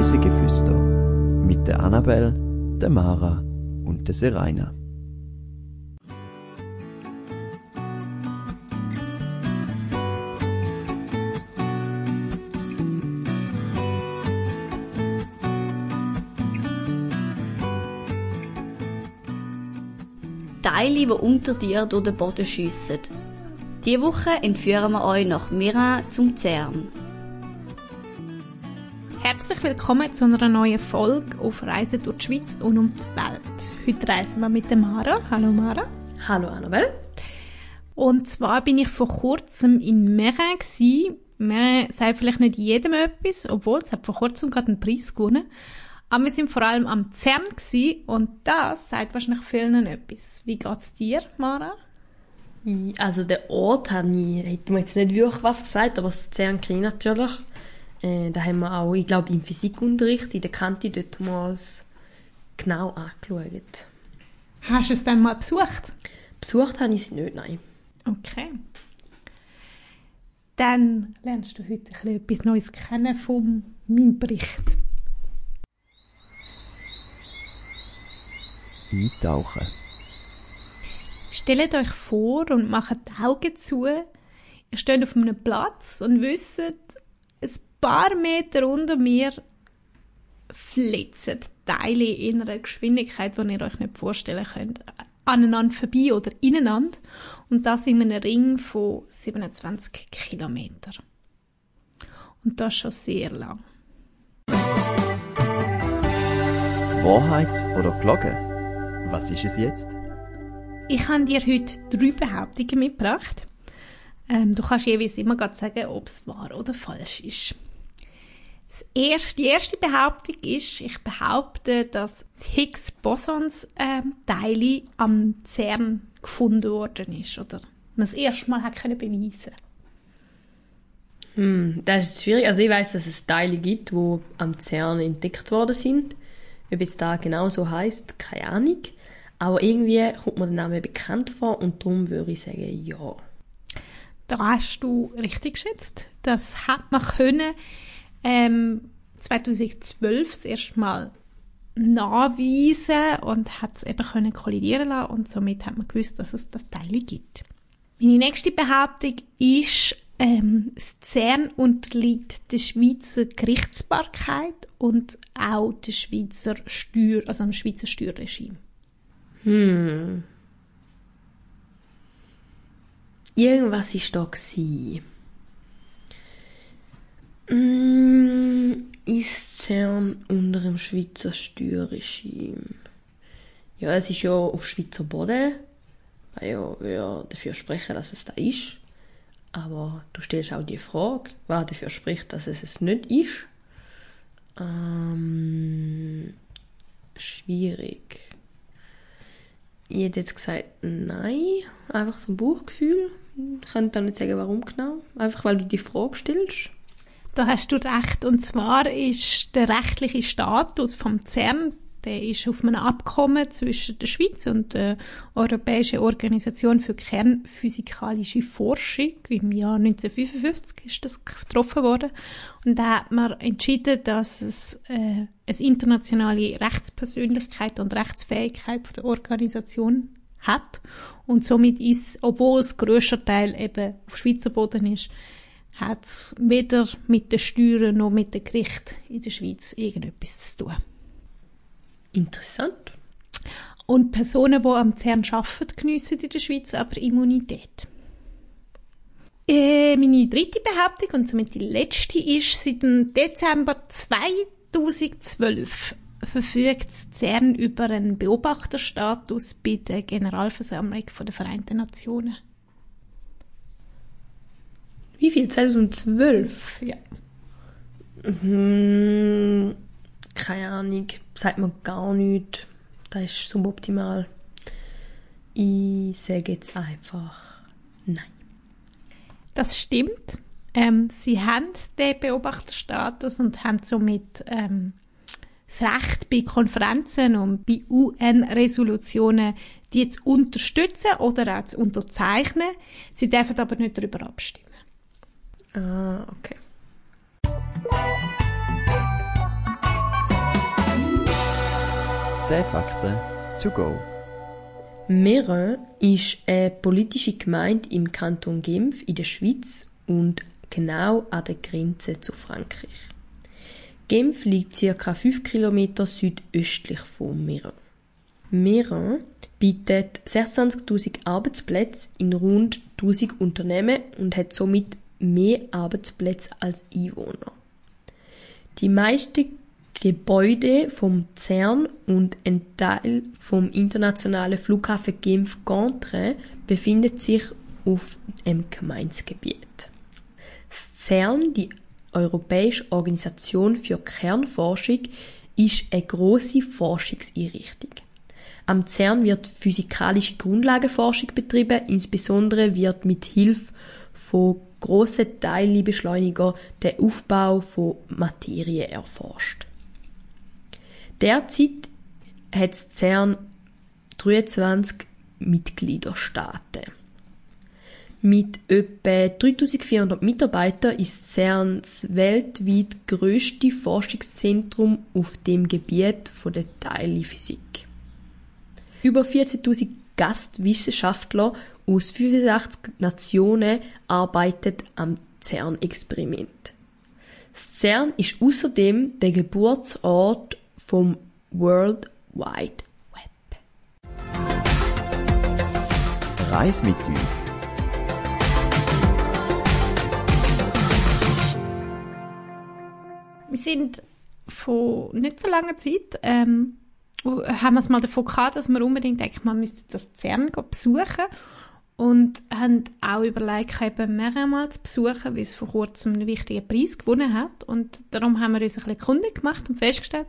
Reisegeflüster mit der Annabel, der Mara und der Seraina. Teile, die unter dir durch den Boden schiessen. Diese Woche entführen wir euch nach Mira zum CERN. Herzlich willkommen zu einer neuen Folge auf Reisen durch die Schweiz und um die Welt. Heute reisen wir mit Mara. Hallo Mara. Hallo Annabelle. Und zwar bin ich vor kurzem in Merin gsi. Merin sagt vielleicht nicht jedem etwas, obwohl es hat vor kurzem gerade einen Preis gewonnen. Aber wir sind vor allem am CERN gsi und das sagt wahrscheinlich vielen etwas. Wie geht's dir, Mara? Also der Ort hat nie, hätte mir jetzt nicht wirklich was gesagt, aber das CERN kenne ich natürlich. Äh, da haben wir auch, ich glaube, im Physikunterricht in der Kante dort mal genau angeschaut. Hast du es dann mal besucht? Besucht habe ich es nicht, nein. Okay. Dann lernst du heute ein etwas Neues kennen von meinem Bericht. Eintauchen. Stellt euch vor und macht die Augen zu. Ihr steht auf einem Platz und wisst, paar Meter unter mir flitzen Teile in einer Geschwindigkeit, die ihr euch nicht vorstellen könnt, aneinander vorbei oder ineinander. Und das in einem Ring von 27 Kilometern. Und das schon sehr lang. Wahrheit oder Glocke? Was ist es jetzt? Ich habe dir heute drei Behauptungen mitgebracht. Ähm, du kannst jeweils immer sagen, ob es wahr oder falsch ist. Das erste, die erste Behauptung ist, ich behaupte, dass das Higgs-Bosons-Teile ähm, am CERN gefunden worden ist oder man es erstmal hat können beweisen. Hm, das ist schwierig. Also ich weiß, dass es Teile gibt, die am CERN entdeckt worden sind. Ob jetzt da genau so heißt, keine Ahnung. Aber irgendwie kommt mir der Name bekannt vor und darum würde ich sagen, ja. Da hast du richtig geschätzt. Das hat man können ähm, 2012 das erste Mal nachweisen und hat es eben können kollidieren lassen und somit hat man gewusst, dass es das Teil gibt. Meine nächste Behauptung ist, ähm, das CERN unterliegt der Schweizer Gerichtsbarkeit und auch der Schweizer Steuer, also dem Schweizer Steuerregime. Hm. Irgendwas ist da gsi. Mm, ist CERN unter dem Schweizer Steuerregime? Ja, es ist ja auf Schweizer Boden. Weil ja, ja dafür sprechen, dass es da ist. Aber du stellst auch die Frage, wer dafür spricht, dass es es nicht ist. Ähm, schwierig. Ich hätte jetzt gesagt, nein. Einfach so ein Bauchgefühl. Ich könnte auch nicht sagen, warum genau. Einfach, weil du die Frage stellst. Da hast du recht. Und zwar ist der rechtliche Status vom CERN der ist auf einem Abkommen zwischen der Schweiz und der Europäischen Organisation für Kernphysikalische Forschung. Im Jahr 1955 ist das getroffen worden. Und da hat man entschieden, dass es äh, eine internationale Rechtspersönlichkeit und Rechtsfähigkeit der Organisation hat. Und somit ist, obwohl es grösser Teil eben auf Schweizer Boden ist, hat es weder mit den Steuern noch mit dem Gericht in der Schweiz irgendetwas zu tun. Interessant. Und Personen, die am CERN arbeiten, geniessen in der Schweiz aber Immunität. Äh, meine dritte Behauptung und somit die letzte ist, seit dem Dezember 2012 verfügt CERN über einen Beobachterstatus bei der Generalversammlung der Vereinten Nationen. Wie viel? 2012? Ja. Hm, keine Ahnung, sagt mir gar nichts. Das ist suboptimal. Ich sage jetzt einfach nein. Das stimmt. Ähm, sie haben den Beobachterstatus und haben somit ähm, das Recht bei Konferenzen und bei UN-Resolutionen, die zu unterstützen oder auch zu unterzeichnen. Sie dürfen aber nicht darüber abstimmen. Ah, okay. 10 Fakten to go. Meyrin ist eine politische Gemeinde im Kanton Genf in der Schweiz und genau an der Grenze zu Frankreich. Genf liegt ca. 5 km südöstlich von Meyrin. Meyrin bietet 26.000 Arbeitsplätze in rund 1000 Unternehmen und hat somit mehr Arbeitsplätze als Einwohner. Die meisten Gebäude vom CERN und ein Teil vom internationalen Flughafen Genf-Gantre befindet sich auf dem Gemeindegebiet. Das CERN, die Europäische Organisation für Kernforschung, ist eine große Forschungseinrichtung. Am CERN wird physikalische Grundlagenforschung betrieben, insbesondere wird mit Hilfe von grossen Teilbeschleuniger der Aufbau von Materie erforscht. Derzeit hat CERN 23 Mitgliederstaaten. Mit etwa 3400 Mitarbeitern ist CERN das weltweit grösste Forschungszentrum auf dem Gebiet der Teilphysik. Über 14.000 Gastwissenschaftler aus 85 Nationen arbeiten am CERN-Experiment. Das CERN ist außerdem der Geburtsort vom World Wide Web. Reis mit uns. Wir sind vor nicht so langer Zeit, ähm, haben wir es mal davon gehabt, dass wir unbedingt denken, man müsste das CERN besuchen und haben auch überlegt, eben mehrmals zu besuchen, weil es vor kurzem einen wichtigen Preis gewonnen hat und darum haben wir uns ein bisschen kundig gemacht und festgestellt,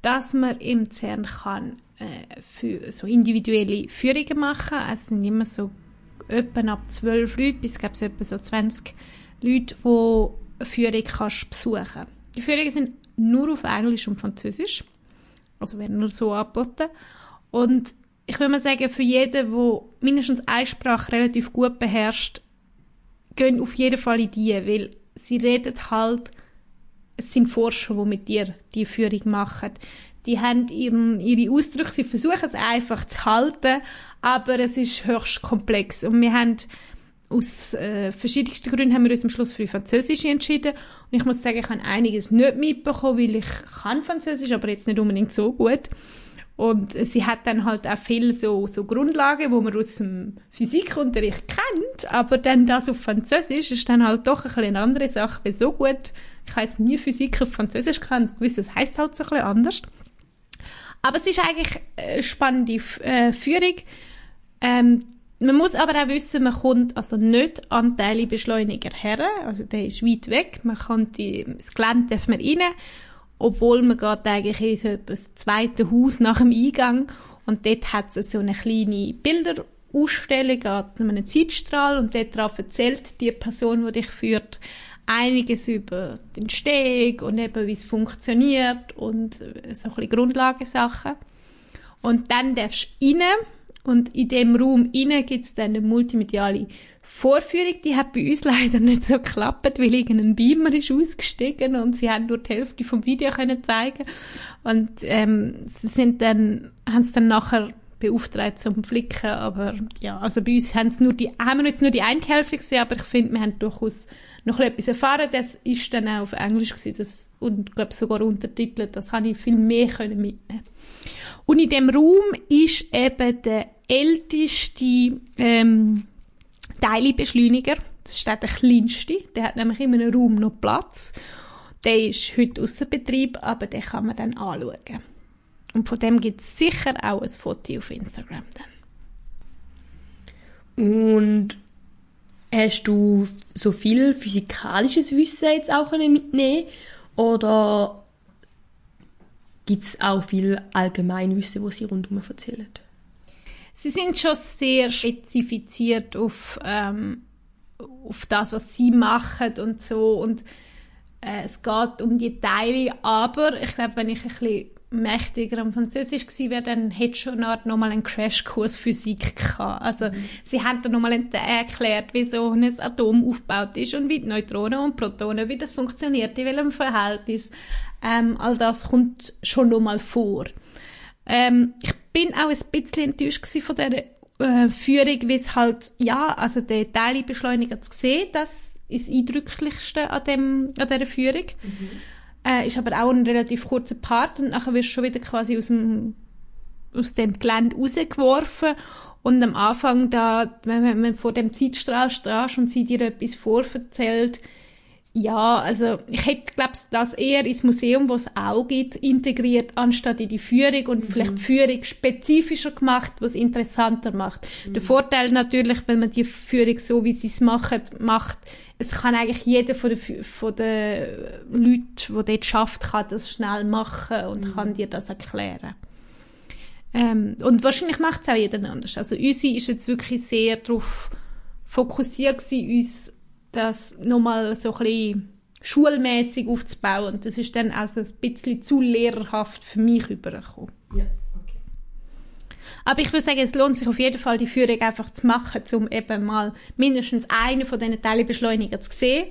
dass man im CERN kann äh, für so individuelle Führungen machen. Also es sind immer so etwa ab 12 Leute bis glaube etwa so 20 Leute, die eine Führung kannst besuchen. Die Führungen sind nur auf Englisch und Französisch. Also werden nur so angeboten. Und ich würde mal sagen, für jeden, der mindestens eine Sprache relativ gut beherrscht, gehen auf jeden Fall in die, weil sie reden halt es sind Forscher, die mit dir die Führung machen. Die haben ihren, ihre Ausdrücke, sie versuchen es einfach zu halten, aber es ist höchst komplex. Und wir haben aus äh, verschiedensten Gründen haben wir uns am Schluss für Französisch entschieden. Und ich muss sagen, ich habe einiges nicht mitbekommen, weil ich kann Französisch, aber jetzt nicht unbedingt so gut. Und sie hat dann halt auch viel so, so Grundlagen, wo man aus dem Physikunterricht kennt, aber dann das auf Französisch ist dann halt doch ein bisschen eine andere Sache, weil so gut ich habe jetzt nie Physik auf Französisch gekannt, gewusst, das heisst halt so ein bisschen anders. Aber es ist eigentlich eine spannende äh, Führung. Ähm, man muss aber auch wissen, man kommt also nicht an Teilbeschleuniger her, also der ist weit weg. Man kann die, das Gelände darf man rein, obwohl man geht eigentlich in so das zweite Haus nach dem Eingang und dort hat es so eine kleine Bilderausstellung an einem Zeitstrahl und dort drauf erzählt die Person, die dich führt, einiges über den Steg und eben, wie es funktioniert und so ein bisschen Grundlagensachen. Und dann darfst du rein und in dem Raum rein gibt es dann eine multimediale Vorführung. Die hat bei uns leider nicht so geklappt, weil irgendein Beamer ist ausgestiegen und sie haben nur die Hälfte vom Video können zeigen und ähm, sie sind dann haben es dann nachher beauftragt zum Flicken, aber ja, also bei uns haben, nur die, haben wir jetzt nur die eine Hälfte gesehen, aber ich finde, wir haben durchaus noch etwas erfahren. Das ist dann auch auf Englisch gewesen, das, und glaube sogar untertitelt. Das habe ich viel mehr können mitnehmen. Und in dem Raum ist eben der älteste ähm, Teilbeschleuniger. Das ist der kleinste. Der hat nämlich in einem Raum noch Platz. Der ist heute außer Betrieb, aber den kann man dann anschauen. Und von dem gibt es sicher auch ein Foto auf Instagram dann. Und Hast du so viel physikalisches Wissen jetzt auch mitnehmen oder gibt es auch viel Allgemeinwissen, wo sie rundum erzählen? Sie sind schon sehr spezifiziert auf, ähm, auf das, was sie machen und so und äh, es geht um die Teile, aber ich glaube, wenn ich ein bisschen mächtiger am Französisch gewesen wäre, dann hätte schon noch mal einen Crashkurs Physik gehabt. Also, mhm. sie haben dann noch mal erklärt, wie so ein Atom aufgebaut ist und wie die Neutronen und Protonen, wie das funktioniert, in welchem Verhältnis. Ähm, all das kommt schon noch mal vor. Ähm, ich bin auch ein bisschen enttäuscht von dieser äh, Führung, wie es halt, ja, also der Teilbeschleuniger zu sehen, das ist das Eindrücklichste an, dem, an dieser Führung. Äh, ist aber auch ein relativ kurzer Part und nachher wirst du schon wieder quasi aus dem, aus dem Gelände rausgeworfen und am Anfang da, wenn man, vor dem Zeitstrahl stehst und sie dir etwas vorverzählt, ja, also ich hätte, glaube das eher ins Museum, was es auch gibt, integriert, anstatt in die Führung und vielleicht die Führung spezifischer gemacht, was interessanter macht. Der Vorteil natürlich, wenn man die Führung so, wie sie es machen, macht, es kann eigentlich jeder von den, von den Leuten, die dort schafft, kann das schnell machen und kann dir das erklären. Ähm, und wahrscheinlich macht es auch jeder anders. Also unsere ist jetzt wirklich sehr darauf fokussiert gewesen, uns das nochmal so ein bisschen schulmäßig aufzubauen. Und das ist dann also ein bisschen zu lehrerhaft für mich übergekommen. Ja, okay. Aber ich würde sagen, es lohnt sich auf jeden Fall, die Führung einfach zu machen, um eben mal mindestens einen von diesen Teilbeschleunigern zu sehen.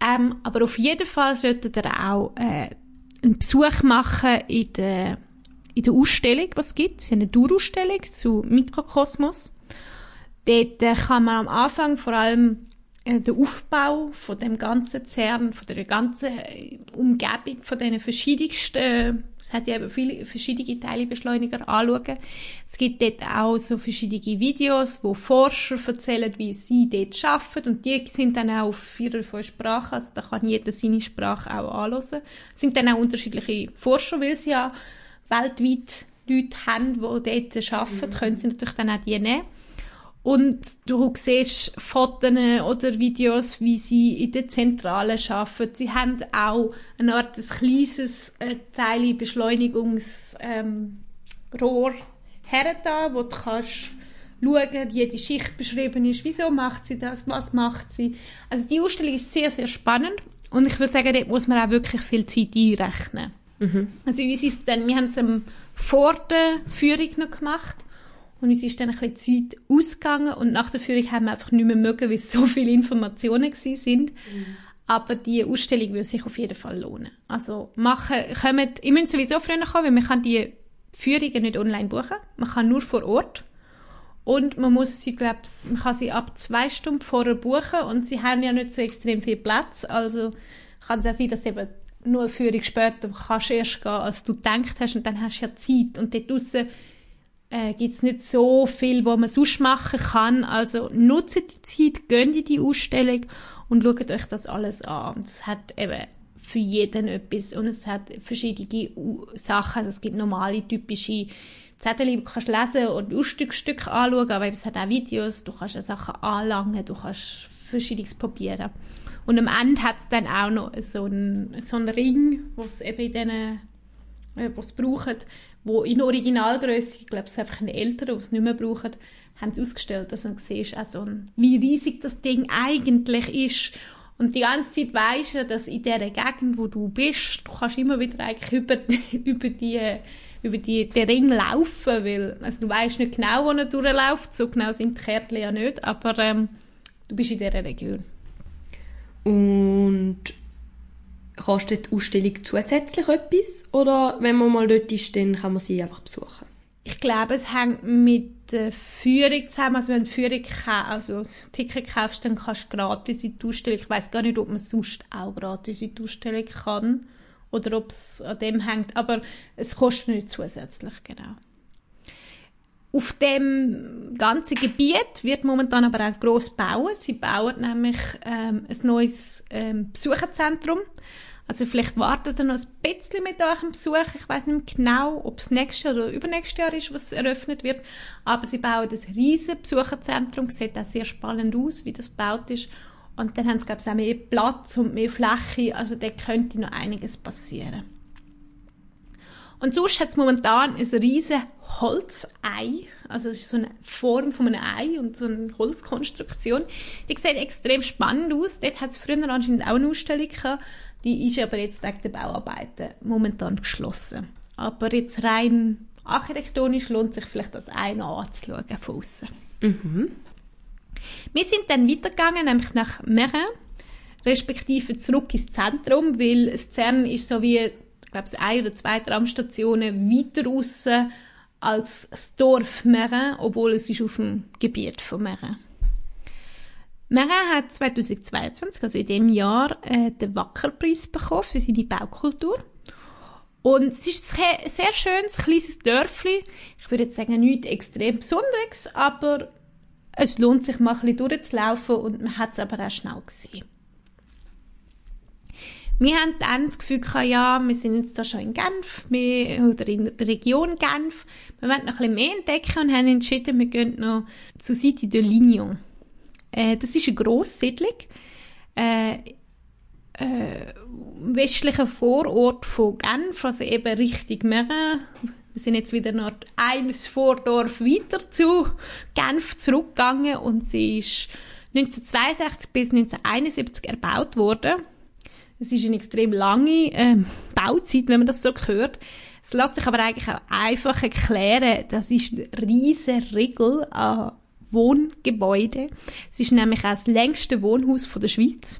Ähm, aber auf jeden Fall solltet ihr auch äh, einen Besuch machen in der, in der Ausstellung, was es gibt. Es ist eine Dauerausstellung zu Mikrokosmos. Dort äh, kann man am Anfang vor allem äh, den Aufbau von dem ganzen CERN, von der ganzen äh, Umgebung, von diesen verschiedensten, es hat ja eben viele verschiedene Teilbeschleuniger anschauen. Es gibt dort auch so verschiedene Videos, wo Forscher erzählen, wie sie dort arbeiten und die sind dann auch auf vier oder fünf Sprachen, also da kann jeder seine Sprache auch anhören. Es sind dann auch unterschiedliche Forscher, weil sie ja weltweit Leute haben, die dort arbeiten, können sie natürlich dann auch die nehmen. Und du siehst Fotos oder Videos, wie sie in der Zentrale arbeiten. Sie haben auch eine Art ein kleines äh, Teil Beschleunigungs ähm, her da, wo du kannst schauen, jede Schicht beschrieben ist, wieso macht sie das, was macht sie. Also die Ausstellung ist sehr, sehr spannend und ich würde sagen, dort muss man auch wirklich viel Zeit einrechnen. Also uns ist dann, wir haben es ähm, vor der Führung noch gemacht und uns ist dann ein bisschen Zeit ausgegangen und nach der Führung haben wir einfach nicht mehr mögen, weil es so viele Informationen sind. Aber die Ausstellung würde sich auf jeden Fall lohnen. Also machen, kommt, ich müsst sowieso früher kommen, weil man kann die Führungen nicht online buchen. Man kann nur vor Ort. Und man muss sie, glaub's, man kann sie ab zwei Stunden vorher buchen und sie haben ja nicht so extrem viel Platz. Also kann es auch sein, dass eben nur eine Führung später kannst du erst gehen, als du gedacht hast und dann hast du ja Zeit. Und dort draussen äh, gibt es nicht so viel, wo man sonst machen kann. Also nutzt die Zeit, geht in die Ausstellung und schaut euch das alles an. Und es hat eben für jeden etwas und es hat verschiedene Sachen. Also es gibt normale, typische Zettel, die du kannst lesen und Ausstückstück anschauen, aber es hat auch Videos, du kannst Sachen anlangen, du kannst Verschiedenes probieren. Und am Ende hat es dann auch noch so einen, so einen Ring, was eben in diesen äh, die es brauchen, wo in Originalgröße, ich glaube, es ist einfach ein älterer, die es nicht mehr brauchen, haben sie ausgestellt. Also du siehst auch wie riesig das Ding eigentlich ist. Und die ganze Zeit weisst du, dass in der Gegend, wo du bist, du kannst immer wieder eigentlich über, über die über die, den Ring laufen, weil also du weißt nicht genau, wo er durchläuft, so genau sind die Kärtchen ja nicht, aber ähm, du bist in dieser Region. Und kostet die Ausstellung zusätzlich etwas? Oder wenn man mal dort ist, dann kann man sie einfach besuchen? Ich glaube, es hängt mit der Führung zusammen. Also wenn du Führung also das Ticket kaufst, dann kannst du gratis in die Ausstellung. Ich weiß gar nicht, ob man sonst auch gratis in die Ausstellung kann oder ob es an dem hängt. Aber es kostet nicht zusätzlich, genau. Auf dem ganzen Gebiet wird momentan aber auch gross bauen. Sie bauen nämlich ähm, ein neues ähm, Besucherzentrum. Also vielleicht wartet ihr noch ein bisschen mit eurem Besuch. Ich weiß nicht genau, ob es nächstes oder übernächstes Jahr ist, was eröffnet wird. Aber sie bauen ein riesiges Besucherzentrum. Sieht auch sehr spannend aus, wie das gebaut ist. Und dann haben sie, glaube ich, auch mehr Platz und mehr Fläche. Also da könnte noch einiges passieren. Und sonst hat es momentan ein riesen Holzei. Also es ist so eine Form von einem Ei und so eine Holzkonstruktion. Die sieht extrem spannend aus. Dort hat es früher anscheinend auch eine Ausstellung gehabt. Die ist aber jetzt wegen der Bauarbeiten momentan geschlossen. Aber jetzt rein architektonisch lohnt sich vielleicht das Ei noch anzuschauen von außen. Wir sind dann weitergegangen, nämlich nach Meren, respektive zurück ins Zentrum, weil das CERN ist so wie ich glaube, ein oder zwei Tramstationen weiter raus als das Dorf Meren, obwohl es ist auf dem Gebiet von Meren. Meren hat 2022, also in dem Jahr, äh, den Wackerpreis bekommen für seine Baukultur. Und es ist ein sehr schönes, kleines Dörfli. Ich würde jetzt sagen, nichts extrem Besonderes, aber es lohnt sich mal ein bisschen durchzulaufen und man hat es aber auch schnell gesehen. Wir haben dann das Gefühl gehabt, ja, wir sind da schon in Genf wir, oder in der Region Genf. Wir wollen noch ein bisschen mehr entdecken und haben entschieden, wir gehen noch zu City de Lignon. Äh, das ist eine Grosssiedlung. Äh, äh, westlicher Vorort von Genf, also eben Richtung Meren. Wir sind jetzt wieder noch eines Vordorf weiter zu Genf zurückgegangen und sie ist 1962 bis 1971 erbaut worden. Es ist eine extrem lange ähm, Bauzeit, wenn man das so hört. Es lässt sich aber eigentlich auch einfach erklären, das ist ein riesiger Regel an Wohngebäuden. Es ist nämlich auch das längste Wohnhaus von der Schweiz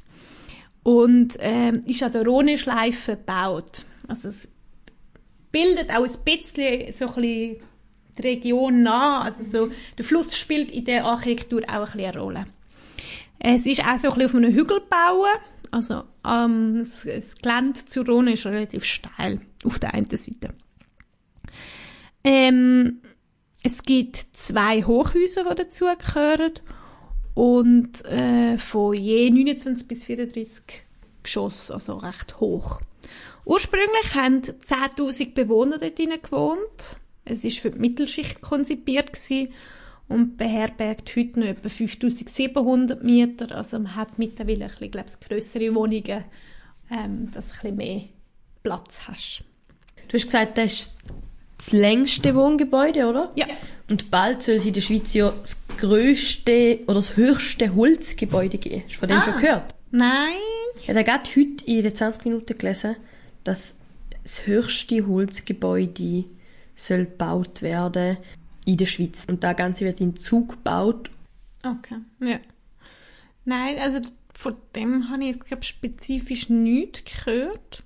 und ähm, ist an der Rhone-Schleife gebaut. Also es bildet auch ein bisschen so ein bisschen die Region nah. Also so, der Fluss spielt in der Architektur auch ein eine Rolle. Es ist auch so ein bisschen auf einem Hügel gebaut also ähm, das, das Gelände zur Rhone ist relativ steil auf der einen Seite. Ähm, es gibt zwei Hochhäuser, die dazugehören und äh, von je 29 bis 34 Geschoss, also recht hoch. Ursprünglich haben 10.000 Bewohner dort gewohnt. Es ist für die Mittelschicht konzipiert gewesen und beherbergt heute noch etwa 5700 Mieter. Also man hat mittlerweile ein bisschen, glaube ich, grössere Wohnungen, ähm, dass du ein bisschen mehr Platz hast. Du hast gesagt, das ist das längste Wohngebäude, oder? Ja. Und bald soll es in der Schweiz ja das grösste oder das höchste Holzgebäude geben. Hast du von dem Ah. schon gehört? Nein. Ich habe gerade heute in den 20 Minuten gelesen, dass das höchste Holzgebäude soll gebaut werden in der Schweiz. Und das Ganze wird in Zug gebaut. Okay, ja. Nein, also von dem habe ich jetzt, glaube spezifisch nichts gehört.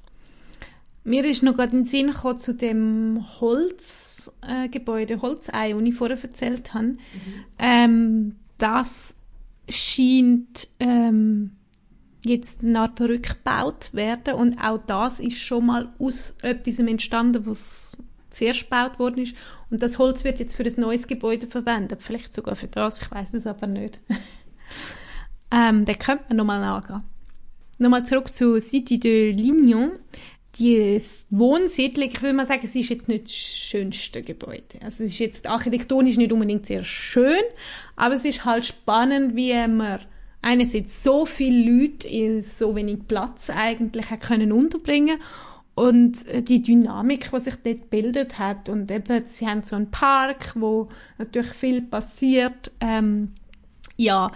Mir ist noch gerade in den Sinn gekommen zu dem Holzgebäude, äh, Holzei, das ich vorher erzählt habe. Ähm, das scheint ähm, jetzt nach rückgebaut werden und auch das ist schon mal aus etwas entstanden, was zuerst gebaut worden ist und das Holz wird jetzt für ein neues Gebäude verwendet, vielleicht sogar für das, ich weiß es aber nicht. ähm, da könnte man nochmal nachgehen. Nochmal zurück zu City de Lignon. Die Wohnsiedlung, ich will mal sagen, es ist jetzt nicht das schönste Gebäude. Also es ist jetzt architektonisch nicht unbedingt sehr schön, aber es ist halt spannend, wie man einerseits so viele Leute in so wenig Platz eigentlich können unterbringen und äh, die Dynamik, die sich dort bildet hat und eben, sie haben so einen Park, wo natürlich viel passiert, ähm, ja,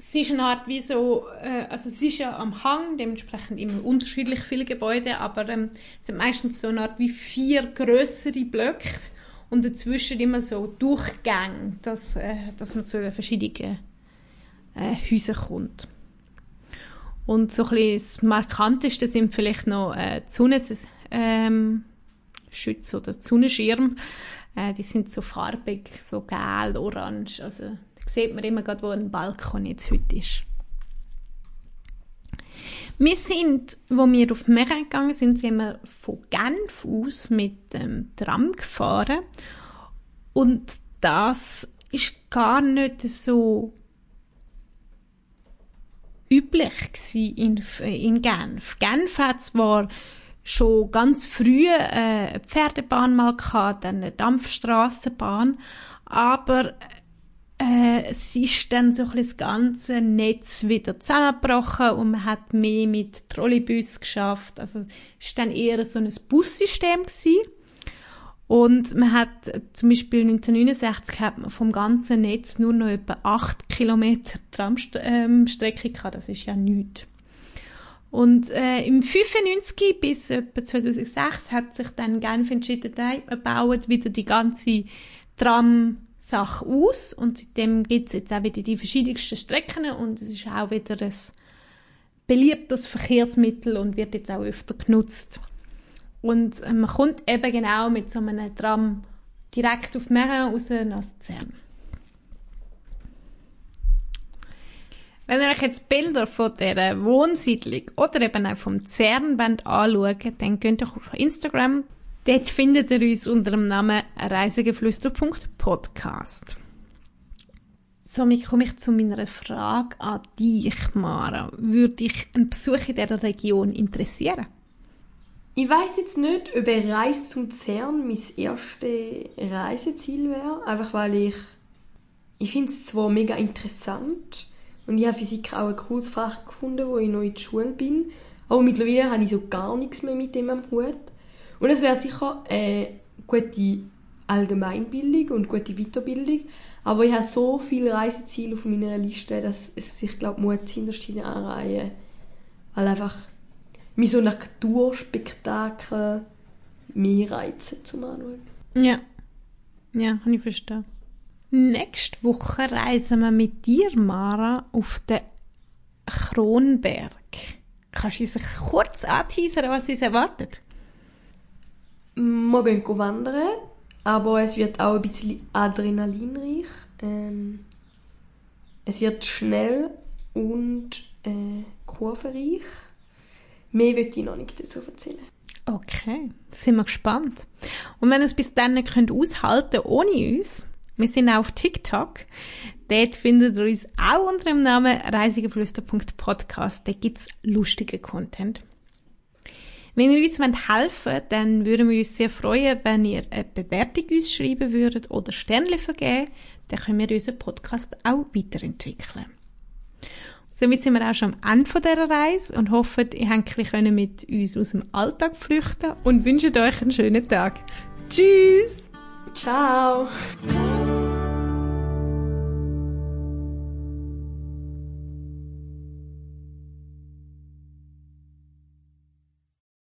es ist eine Art wie so, äh, also es ist ja am Hang, dementsprechend immer unterschiedlich viele Gebäude, aber ähm, es sind meistens so eine Art wie vier größere Blöcke und dazwischen immer so Durchgänge, dass, äh, dass man zu den verschiedenen äh, Häusern kommt. Und so ein bisschen das Markanteste sind vielleicht noch äh, die ähm, oder Sonnenschirm. Äh, die sind so farbig, so gelb, orange. Also sieht man immer gerade, wo ein Balkon jetzt heute ist. Wir sind, wo wir auf Meren gegangen sind, sind wir von Genf aus mit dem Tram gefahren. Und das ist gar nicht so üblich in, in Genf. Genf hat zwar schon ganz früh äh, eine Pferdebahn mal gehabt, dann eine Dampfstraßenbahn, aber äh, es ist dann so ein bisschen das ganze Netz wieder zusammengebrochen und man hat mehr mit Trolleybus geschafft. Also es war dann eher so ein Bussystem gewesen. Und man hat zum Beispiel 1969 hat man vom ganzen Netz nur noch etwa 8 Kilometer Tramstrecke gehabt. Das ist ja nichts. Und äh, im 95 bis etwa 2006 hat sich dann Genf entschieden, nein, wir bauen wieder die ganze Tram-Sache aus. Und seitdem gibt es jetzt auch wieder die verschiedensten Strecken und es ist auch wieder ein beliebtes Verkehrsmittel und wird jetzt auch öfter genutzt. Und äh, man kommt eben genau mit so einem Tram direkt auf Meren raus nach Luzern. Wenn ihr euch jetzt Bilder von dieser Wohnsiedlung oder eben auch vom Zern anschaut, dann geht doch auf Instagram. Dort findet ihr uns unter dem Namen reisegeflüster.podcast. Somit komme ich zu meiner Frage an dich, Mara. Würde dich ein Besuch in dieser Region interessieren? Ich weiß jetzt nicht, ob eine Reise zum CERN mein erstes Reiseziel wäre. Einfach weil ich. Ich finde es zwar mega interessant und ich habe Physik auch ein cooles Fach gefunden, wo ich noch in der Schule bin. Aber mittlerweile habe ich so gar nichts mehr mit dem am Hut. Und es wäre sicher eine gute Allgemeinbildung und gute Weiterbildung. Aber ich habe so viele Reiseziele auf meiner Liste, dass es sich, glaube ich, hinterst anreihen. Weil einfach mich so Naturspektakel mehr reizen zum Anschauen. Ja. Ja, kann ich verstehen. Nächste Woche reisen wir mit dir, Mara, auf den Kronberg. Kannst du uns kurz anteasern, was uns erwartet? Wir gehen wandern, aber es wird auch ein bisschen adrenalinreich. Ähm, es wird schnell und äh, kurvenreich. Mehr will ich noch nicht dazu erzählen. Okay, sind wir gespannt. Und wenn ihr es bis dann nicht könnt aushalten ohne uns, wir sind auch auf TikTok. Dort findet ihr uns auch unter dem Namen reisigeflüster.podcast. Da gibt's lustige Content. Wenn ihr uns helfen wollt, dann würden wir uns sehr freuen, wenn ihr eine Bewertung uns schreiben würdet oder Sternchen vergeben. Dann können wir unseren Podcast auch weiterentwickeln. Somit sind wir auch schon am Ende dieser Reise und hoffen, ihr könnt mit uns aus dem Alltag flüchten und wünschen euch einen schönen Tag. Tschüss! Ciao!